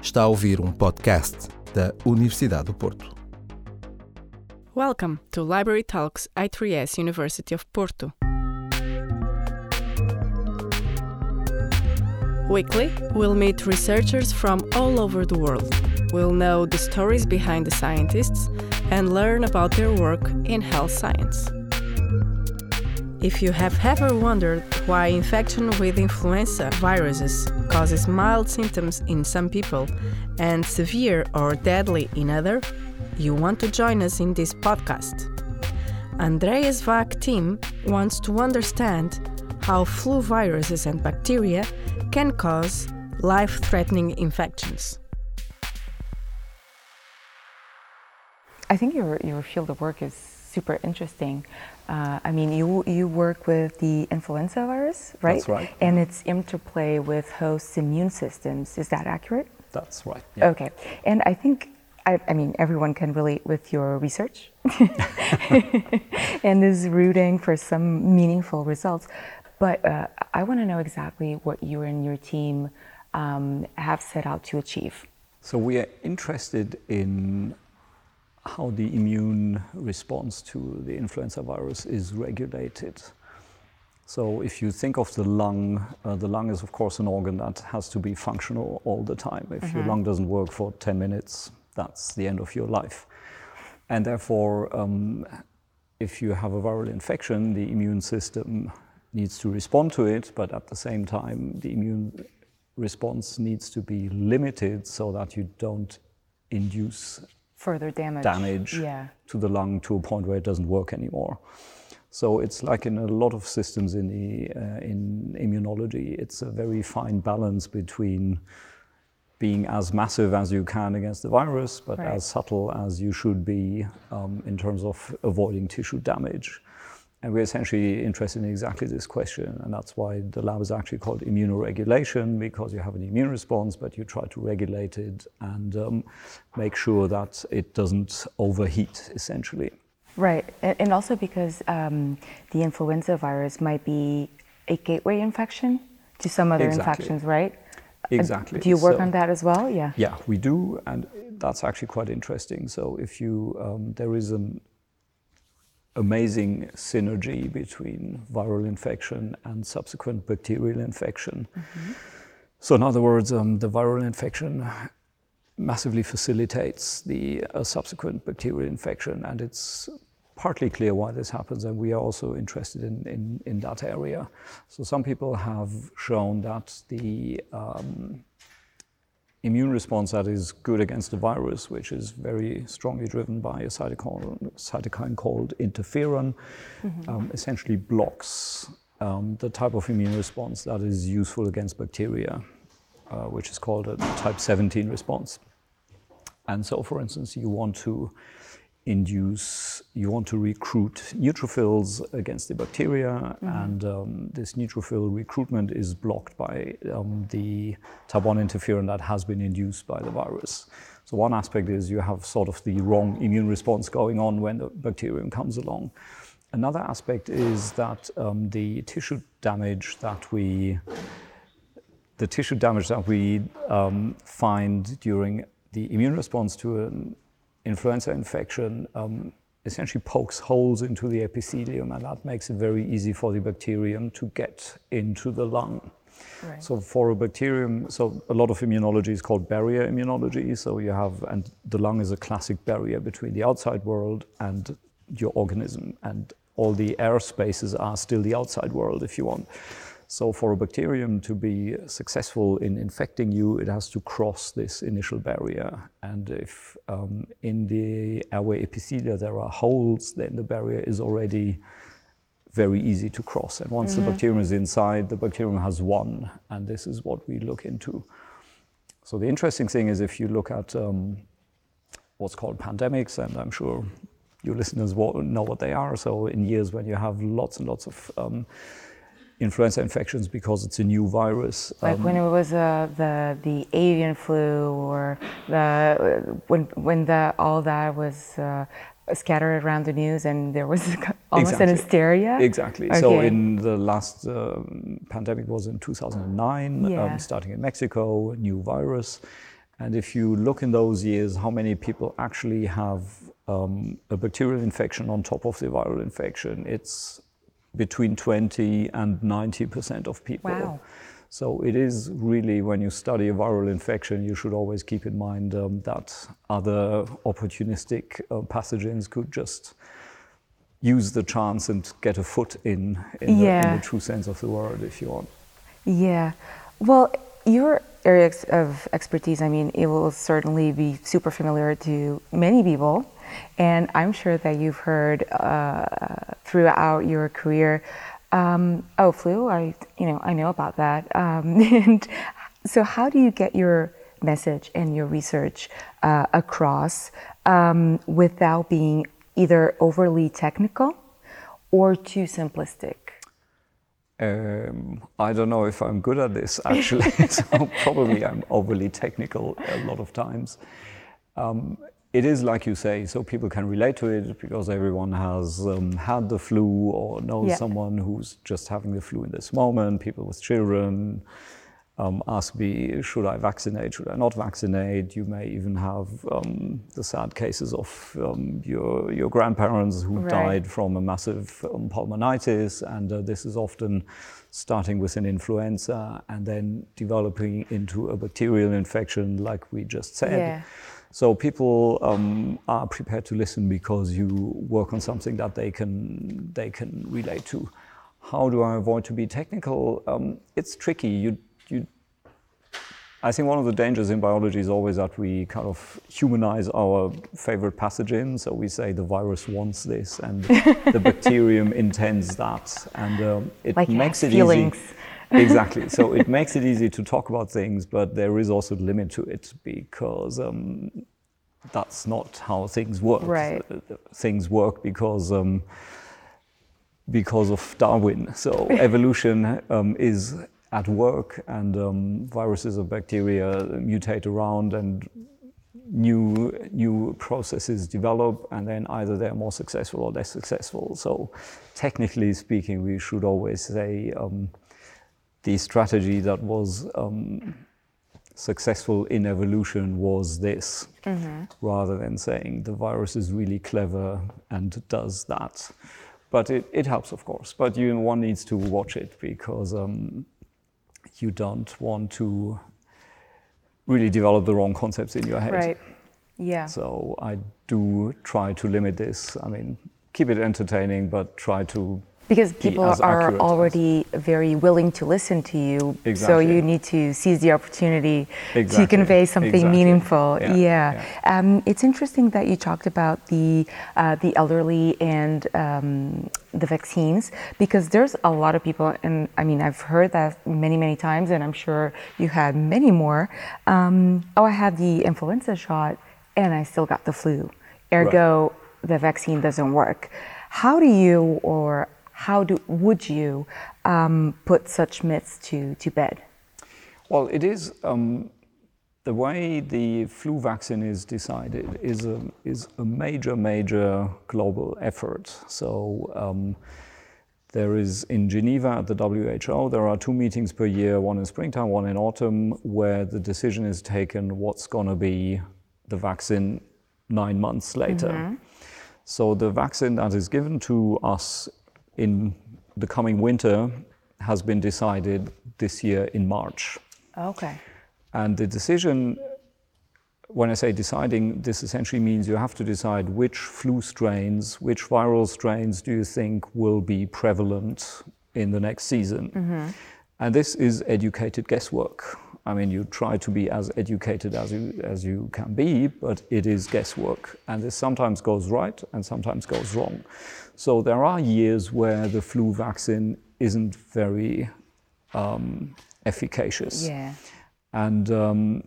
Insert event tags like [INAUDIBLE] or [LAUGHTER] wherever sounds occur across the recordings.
Está a ouvir um podcast da Universidade do Porto. Welcome to Library Talks I3S University of Porto. Weekly, we'll meet researchers from all over the world. We'll know the stories behind the scientists and learn about their work in health science. If you have ever wondered why infection with influenza viruses causes mild symptoms in some people and severe or deadly in others, you want to join us in this podcast. Andreas Wack team wants to understand how flu viruses and bacteria can cause life-threatening infections. I think your, your field of work is super interesting. Uh, I mean, you you work with the influenza virus, right? That's right. And its interplay with hosts' immune systems. Is that accurate? That's right. yeah. Okay. And I think, I, I mean, everyone can relate with your research [LAUGHS] and is rooting for some meaningful results. But uh, I want to know exactly what you and your team um, have set out to achieve. So we are interested in how the immune response to the influenza virus is regulated. So if you think of the lung, uh, the lung is of course an organ that has to be functional all the time. If your lung doesn't work for 10 minutes, that's the end of your life. And therefore, um, if you have a viral infection, the immune system needs to respond to it, but at the same time, the immune response needs to be limited so that you don't induce Further damage. damage Yeah. to the lung to a point where it doesn't work anymore. So it's like in a lot of systems in the uh, in immunology, it's a very fine balance between being as massive as you can against the virus, but Right. as subtle as you should be um, in terms of avoiding tissue damage. And we're essentially interested in exactly this question, and that's why the lab is actually called immunoregulation because you have an immune response, but you try to regulate it and um, make sure that it doesn't overheat, essentially. Right, and, also because um, the influenza virus might be a gateway infection to some other Exactly. infections, right? Uh, Exactly. Do you work So- on that as well? Yeah. Yeah, we do, and that's actually quite interesting. So if you, um, there is an amazing synergy between viral infection and subsequent bacterial infection. So in other words, um, the viral infection massively facilitates the uh, subsequent bacterial infection, and it's partly clear why this happens, and we are also interested in, in, in that area. So some people have shown that the um, immune response that is good against the virus, which is very strongly driven by a cytokine, cytokine called interferon, um, essentially blocks um, the type of immune response that is useful against bacteria, uh, which is called a type 17 response. And so, for instance, you want to induce, you want to recruit neutrophils against the bacteria, and um, this neutrophil recruitment is blocked by um, the type 1 interferon that has been induced by the virus. So, one aspect is you have sort of the wrong immune response going on when the bacterium comes along. Another aspect is that um, the tissue damage that we the tissue damage that we um, find during the immune response to an influenza infection um, essentially pokes holes into the epithelium, and that makes it very easy for the bacterium to get into the lung. Right. So for a bacterium, so a lot of immunology is called barrier immunology. So you have, and the lung is a classic barrier between the outside world and your organism, and all the air spaces are still the outside world, if you want. So for a bacterium to be successful in infecting you, it has to cross this initial barrier. And if um, in the airway epithelia there are holes, then the barrier is already very easy to cross. And once the bacterium is inside, the bacterium has won, and this is what we look into. So the interesting thing is if you look at um, what's called pandemics, and I'm sure your listeners know what they are. So in years when you have lots and lots of um, influenza infections because it's a new virus. Like um, when it was uh, the the avian flu, or the when when the all that was uh, scattered around the news, and there was [LAUGHS] almost an hysteria. Exactly. So Okay. in the last um, pandemic was in 2009, Yeah. um, starting in Mexico, a new virus, And if you look in those years, how many people actually have um, a bacterial infection on top of the viral infection, it's between 20 and 90% of people. Wow. So it is really, when you study a viral infection, you should always keep in mind um, that other opportunistic uh, pathogens could just use the chance and get a foot in, in, Yeah. the, in the true sense of the word, if you want. Yeah. Well, your area of expertise, I mean, it will certainly be super familiar to many people. And I'm sure that you've heard uh, throughout your career, um, oh, flu, I, you know, I know about that. Um, [LAUGHS] and so how do you get your message and your research uh, across um, without being either overly technical or too simplistic? Um, I don't know if I'm good at this actually, [LAUGHS] so probably I'm overly technical a lot of times. Um, it is like you say, so people can relate to it because everyone has um, had the flu or knows Yeah. someone who's just having the flu in this moment. People with children um, ask me, should I vaccinate? Should I not vaccinate? You may even have um, the sad cases of um, your your grandparents who Right. died from a massive um, pulmonitis, and uh, this is often starting with an influenza and then developing into a bacterial infection, like we just said. Yeah. So people um, are prepared to listen because you work on something that they can they can relate to. How do I avoid to be technical? Um, it's tricky. You you. I think one of the dangers in biology is always that we kind of humanize our favorite pathogen. So we say the virus wants this and the [LAUGHS] bacterium intends that, and um, it Like makes it feelings. easy. Exactly. So it makes it easy to talk about things, but there is also a limit to it because um, that's not how things work. Right. Uh, Things work because um, because of Darwin. So [LAUGHS] evolution um, is at work, and um, viruses or bacteria mutate around, and new new processes develop, and then either they're more successful or less successful. So, technically speaking, we should always say um, the strategy that was um, successful in evolution was this, rather than saying the virus is really clever and does that. But it, it helps, of course. But you, one needs to watch it because um, you don't want to really develop the wrong concepts in your head. Right. Yeah. So I do try to limit this. I mean, keep it entertaining, but try to Because people are as- already very willing to listen to you. So you need to seize the opportunity to convey something Exactly. meaningful. Yeah, Yeah. Um, it's interesting that you talked about the uh, the elderly and um, the vaccines because there's a lot of people, and I mean I've heard that many many times, and I'm sure you had many more. Um, oh, I had the influenza shot, and I still got the flu. Ergo, the vaccine doesn't work. How do you or how do would you um, put such myths to, to bed? Well, it is um, the way the flu vaccine is decided is a, is a major, major global effort. So um, there is in Geneva at the WHO, there are two meetings per year, one in springtime, one in autumn, where the decision is taken what's going to be the vaccine nine months later. So the vaccine that is given to us in the coming winter has been decided this year in March. Okay. And the decision, when I say deciding, this essentially means you have to decide which flu strains, which viral strains do you think will be prevalent in the next season. Mm-hmm. And this is educated guesswork. I mean, you try to be as educated as you, as you can be, but it is guesswork. And this sometimes goes right and sometimes goes wrong. So there are years where the flu vaccine isn't very um, efficacious. Yeah. And um,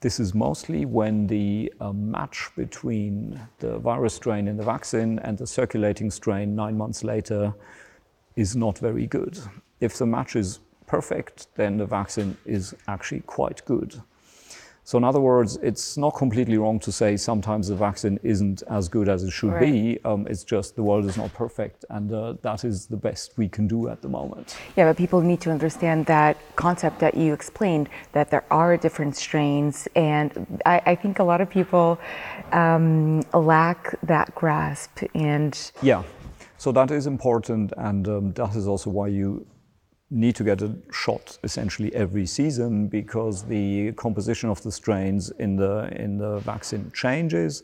this is mostly when the uh, match between the virus strain in the vaccine and the circulating strain nine months later is not very good. If the match is perfect, then the vaccine is actually quite good. So, in other words, it's not completely wrong to say sometimes the vaccine isn't as good as it should Right. be. Um, it's just the world is not perfect, and uh, that is the best we can do at the moment. Yeah, but people need to understand that concept that you explained that there are different strains, and I, I think a lot of people um, lack that grasp. And Yeah, so that is important, and um, that is also why you need to get a shot essentially every season because the composition of the strains in the in the vaccine changes,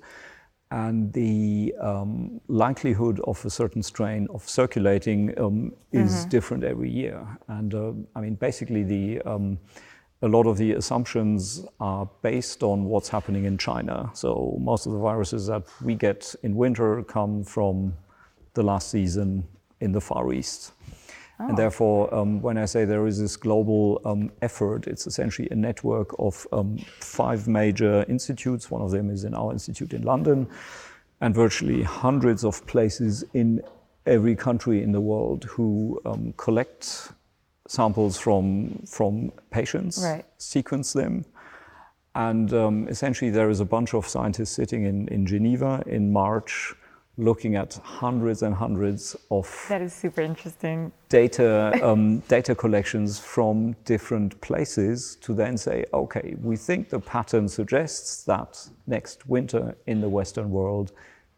and the um, likelihood of a certain strain of circulating um, is different every year. And uh, I mean, basically, the um, a lot of the assumptions are based on what's happening in China. So most of the viruses that we get in winter come from the last season in the Far East. And therefore, um, when I say there is this global um, effort, it's essentially a network of um, five major institutes. One of them is in our institute in London, and virtually hundreds of places in every country in the world who um, collect samples from from patients, Right. sequence them, and um, essentially there is a bunch of scientists sitting in, in Geneva in March, looking at hundreds and hundreds of that is super interesting. data [LAUGHS] um, data collections from different places to then say, okay, we think the pattern suggests that next winter in the Western world,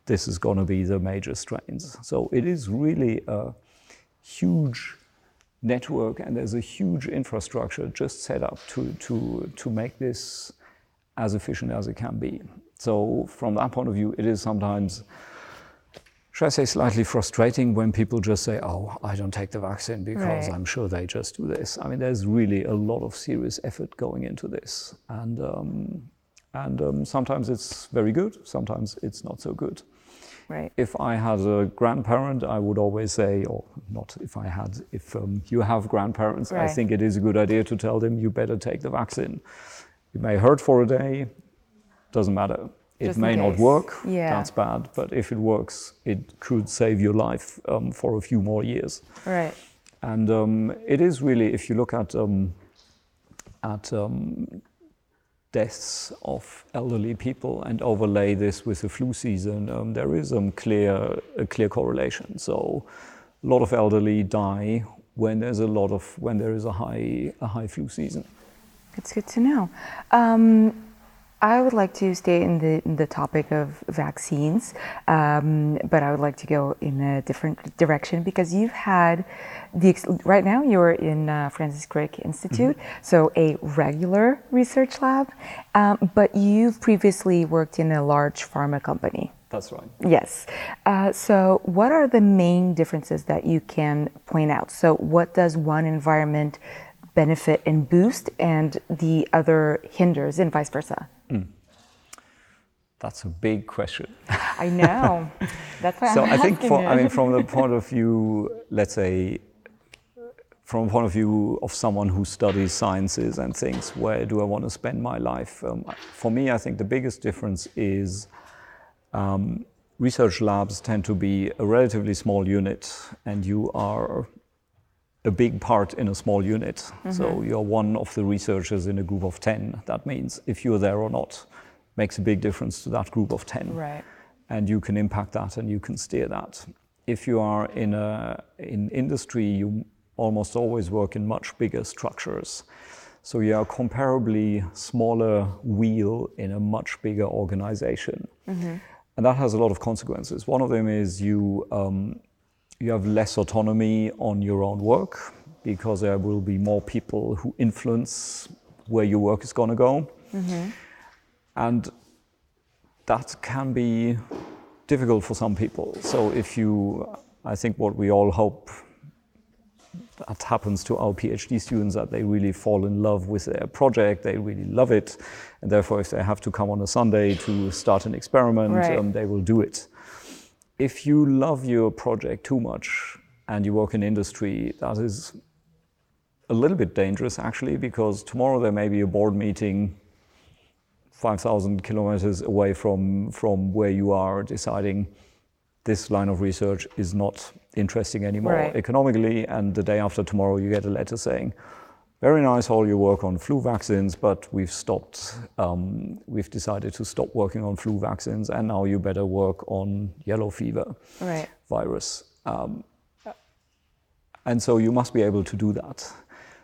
this is going to be the major strains. So it is really a huge network, and there's a huge infrastructure just set up to to to make this as efficient as it can be. So from that point of view, it is sometimes should I say, slightly frustrating when people just say, oh, I don't take the vaccine because Right. I'm sure they just do this. I mean, there's really a lot of serious effort going into this. And, um, and um, sometimes it's very good, sometimes it's not so good. Right. If I had a grandparent, I would always say, or not if I had, if um, you have grandparents, I think it is a good idea to tell them you better take the vaccine. It may hurt for a day, doesn't matter. It Just may not work, Yeah. that's bad, but if it works, it could save your life um, for a few more years. Right. And um, it is really, if you look at um, at um, deaths of elderly people and overlay this with the flu season, um, there is um, clear a clear correlation. So, a lot of elderly die when there's a lot of when there is a high a high flu season. It's good to know. I would like to stay in the, in the topic of vaccines, um, but I would like to go in a different direction because you've had the right now you're in uh, Francis Crick Institute, so a regular research lab, um, but you've previously worked in a large pharma company. That's right. Yes. Uh, so, what are the main differences that you can point out? So, what does one environment benefit and boost, and the other hinders, and vice versa? That's a big question. [LAUGHS] I know. That's why so I'm I think, for, I mean, from the [LAUGHS] point of view, let's say, from a point of view of someone who studies sciences and thinks, where do I want to spend my life? Um, for me, I think the biggest difference is um, research labs tend to be a relatively small unit, and you are a big part in a small unit. So you're one of the researchers in a group of 10. That means if you're there or not makes a big difference to that group of 10 right. and you can impact that and you can steer that. If you are in a in industry, you almost always work in much bigger structures. So you are comparably smaller wheel in a much bigger organization, and that has a lot of consequences. One of them is you um, you have less autonomy on your own work because there will be more people who influence where your work is going to go, and that can be difficult for some people. So if you, I think what we all hope that happens to our PhD students that they really fall in love with their project, they really love it, and therefore if they have to come on a Sunday to start an experiment, Right. um, they will do it. If you love your project too much and you work in industry, that is a little bit dangerous actually, because tomorrow there may be a board meeting 5,000 kilometers away from, from where you are deciding this line of research is not interesting anymore Right. economically, and the day after tomorrow you get a letter saying, very nice all your work on flu vaccines, but we've stopped, um, we've decided to stop working on flu vaccines, and now you better work on yellow fever right. virus. Um, and so you must be able to do that.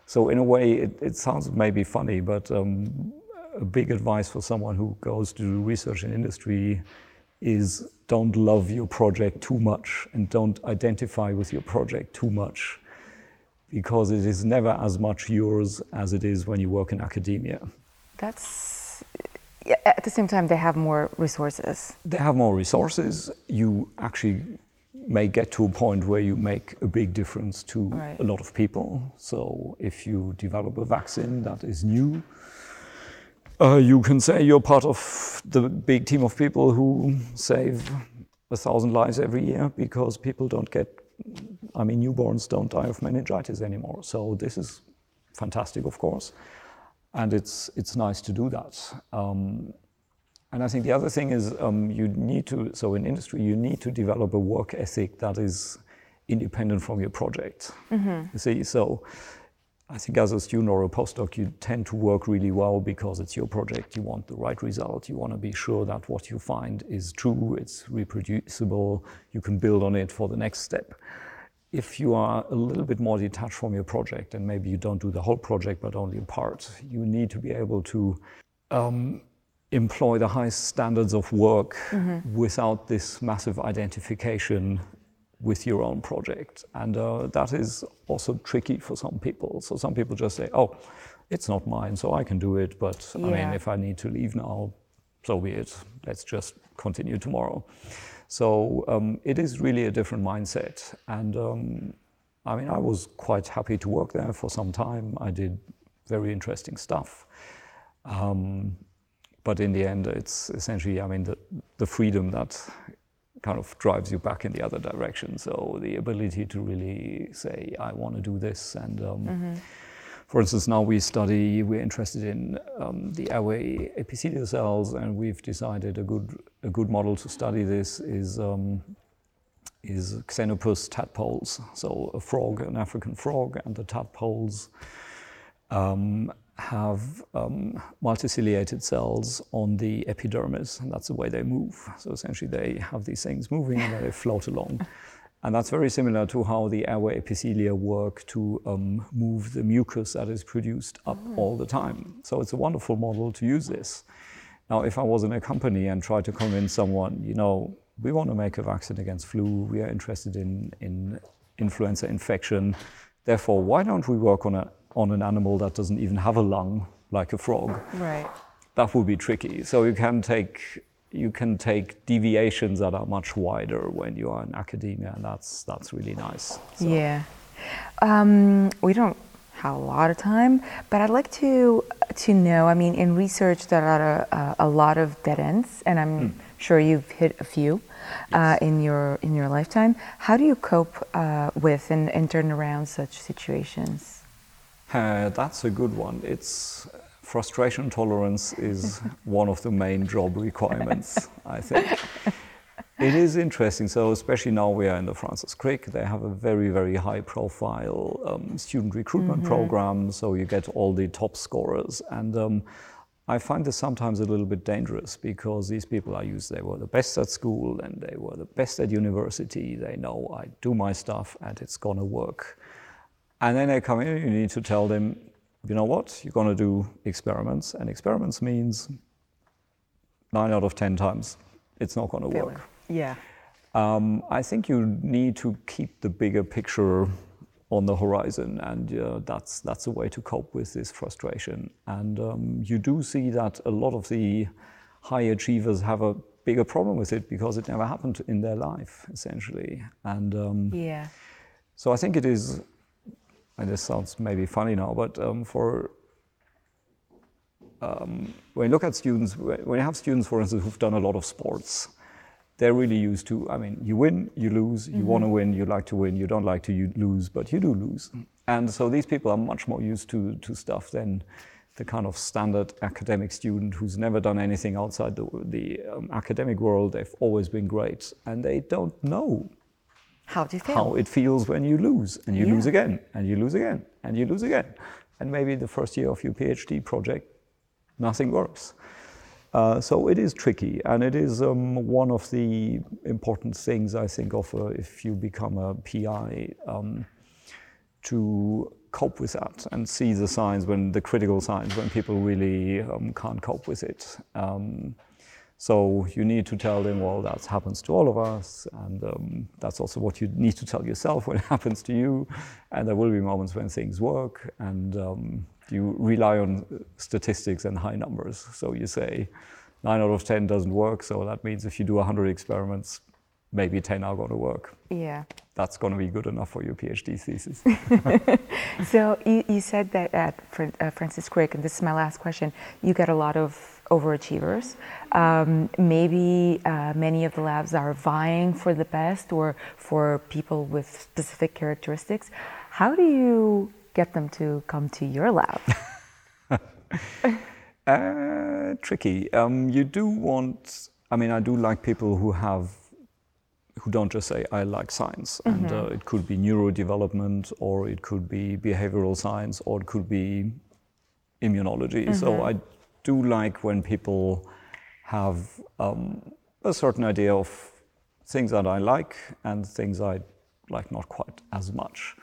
So in a way, it, it sounds maybe funny, but um, a big advice for someone who goes to do research in industry is don't love your project too much and don't identify with your project too much because it is never as much yours as it is when you work in academia. That's at the same time they have more resources. They have more resources. You actually may get to a point where you make a big difference to Right. a lot of people. So if you develop a vaccine that is new, uh, you can say you're part of the big team of people who save a thousand lives every year because people don't get, I mean, newborns don't die of meningitis anymore. So this is fantastic, of course, and it's it's nice to do that. Um, and I think the other thing is um, you need to, so in industry, you need to develop a work ethic that is independent from your project. You see, so I think as a student or a postdoc, you tend to work really well because it's your project. You want the right result. You want to be sure that what you find is true, it's reproducible, you can build on it for the next step. If you are a little bit more detached from your project and maybe you don't do the whole project but only a part, you need to be able to um, employ the highest standards of work without this massive identification with your own project. And uh, that is also tricky for some people. So some people just say, oh, it's not mine, so I can do it. But I mean, if I need to leave now, so be it. Let's just continue tomorrow. So um, it is really a different mindset. And um, I mean, I was quite happy to work there for some time. I did very interesting stuff. Um, but in the end, it's essentially, I mean, the, the freedom that kind of drives you back in the other direction. So the ability to really say, I want to do this. And um, for instance, now we study, we're interested in um, the airway epithelial cells, and we've decided a good, a good model to study this is, um, is Xenopus tadpoles. So a frog, an African frog, and the tadpoles um, have um, multiciliated cells on the epidermis, and that's the way they move. So essentially, they have these things moving and they float along. And that's very similar to how the airway epithelia work to um, move the mucus that is produced up all the time. So it's a wonderful model to use this. Now, if I was in a company and tried to convince someone, you know, we want to make a vaccine against flu, we are interested in, in influenza infection, therefore, why don't we work on, a, on an animal that doesn't even have a lung, like a frog? Right. That would be tricky. So you can take you can take deviations that are much wider when you are in academia, and that's that's really nice. So- Yeah. Um, we don't have a lot of time, but I'd like to to know. I mean, in research, there are a, a lot of dead ends, and I'm sure you've hit a few uh, in your in your lifetime. How do you cope uh, with and, and turn around such situations? Uh, that's a good one. It's frustration tolerance is [LAUGHS] one of the main job requirements, I think. It is interesting. So, especially now we are in the Francis Crick, they have a very, very high profile um, student recruitment program. So, you get all the top scorers. And um, I find this sometimes a little bit dangerous because these people are used, they were the best at school and they were the best at university. They know I do my stuff and it's going to work. And then they come in, you need to tell them, you know what, you're going to do experiments. And experiments means nine out of 10 times it's not going to work. Yeah. Um, I think you need to keep the bigger picture on the horizon, and uh, that's that's a way to cope with this frustration. And um, you do see that a lot of the high achievers have a bigger problem with it because it never happened in their life, essentially. And um, Yeah. so I think it is, and this sounds maybe funny now, but um, for um, when you look at students, when you have students, for instance, who've done a lot of sports, they're really used to. I mean, you win, you lose. You want to win, you like to win. You don't like to you lose, but you do lose. And so these people are much more used to to stuff than the kind of standard academic student who's never done anything outside the, the um, academic world. They've always been great, and they don't know How do you feel? how it feels when you lose and you Yeah. lose again and you lose again and you lose again and maybe the first year of your PhD project, nothing works. Uh, so it is tricky, and it is um, one of the important things I think of uh, if you become a PI um, to cope with that and see the signs when the critical signs when people really um, can't cope with it. So you need to tell them, well, that happens to all of us, and um, that's also what you need to tell yourself [LAUGHS] when it happens to you. And there will be moments when things work, and um, you rely on statistics and high numbers. So you say nine out of 10 doesn't work. So that means if you do 100 experiments, maybe 10 are going to work. Yeah. That's going to be good enough for your PhD thesis. [LAUGHS] so you, you, said that at uh, Francis Crick, and this is my last question, you get a lot of overachievers. Um, maybe uh, many of the labs are vying for the best or for people with specific characteristics. How do you get them to come to your lab? [LAUGHS] uh, tricky. Um, you do want, I mean, I do like people who have, who don't just say, I like science. Mm-hmm. And uh, it could be neurodevelopment, or it could be behavioral science, or it could be immunology. Mm-hmm. So I do like when people have um, a certain idea of things that I like and things I like not quite as much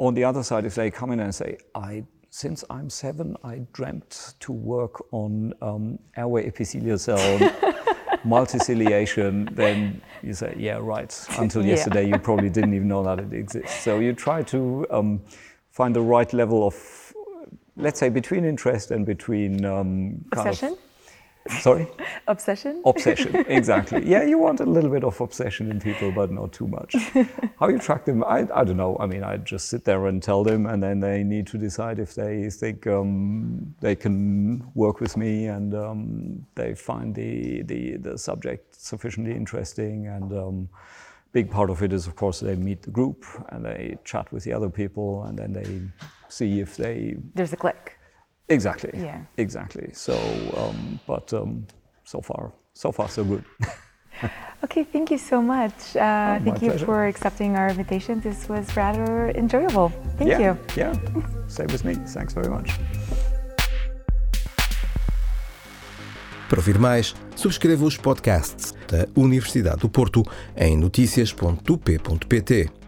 on the other side, if they come in and say, I, since I'm seven, I dreamt to work on um, airway epithelial cell [LAUGHS] multiciliation, then you say, yeah, right. Until yeah. yesterday, you probably didn't even know that it exists. So you try to um, find the right level of, let's say, between interest and between um, obsession. Of, Sorry? [LAUGHS] obsession? Obsession, [LAUGHS] exactly. yeah, you want a little bit of obsession in people, but not too much. How you track them, I, I don't know. I mean, I just sit there and tell them, and then they need to decide if they think um, they can work with me and um, they find the, the, the subject sufficiently interesting. And um, big part of it is, of course, they meet the group and they chat with the other people, and then they see if they. There's a click. Exactly. Yeah. Exactly. So, um, but um, so far, so far, so good. [LAUGHS] okay, thank you so much. Uh, oh, thank you pleasure. for accepting our invitation. This was rather enjoyable. Thank yeah, you. Yeah, same with me. Thanks very much. Para ouvir mais, subscreva os podcasts da Universidade do Porto em notícias.up.pt.